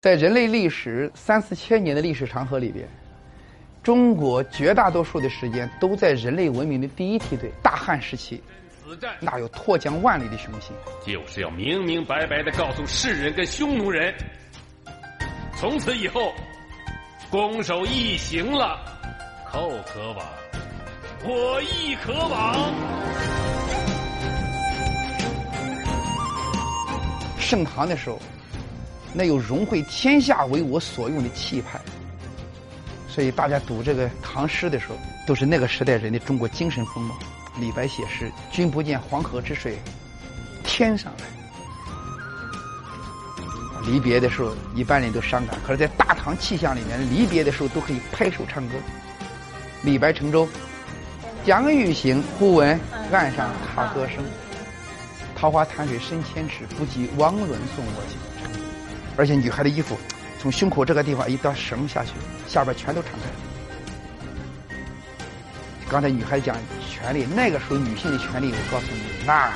在人类历史三四千年的历史长河里边，中国绝大多数的时间都在人类文明的第一梯队。大汉时期，此战那有拓疆万里的雄心。就是要明明白白的告诉世人跟匈奴人，从此以后，攻守一行了，寇可往，我亦可往。盛唐的时候，那有融汇天下为我所用的气派。所以大家读这个唐诗的时候，都是那个时代人的中国精神风貌。李白写诗：“君不见黄河之水天上来。”离别的时候，一般人都伤感，可是，在大唐气象里面，离别的时候都可以拍手唱歌。李白乘舟，将欲行，忽闻岸上踏歌声。桃花潭水深千尺，不及汪伦送我情。而且女孩的衣服从胸口这个地方一道绳下去，下边全都敞开。刚才女孩讲权利，那个时候女性的权利，我告诉你，那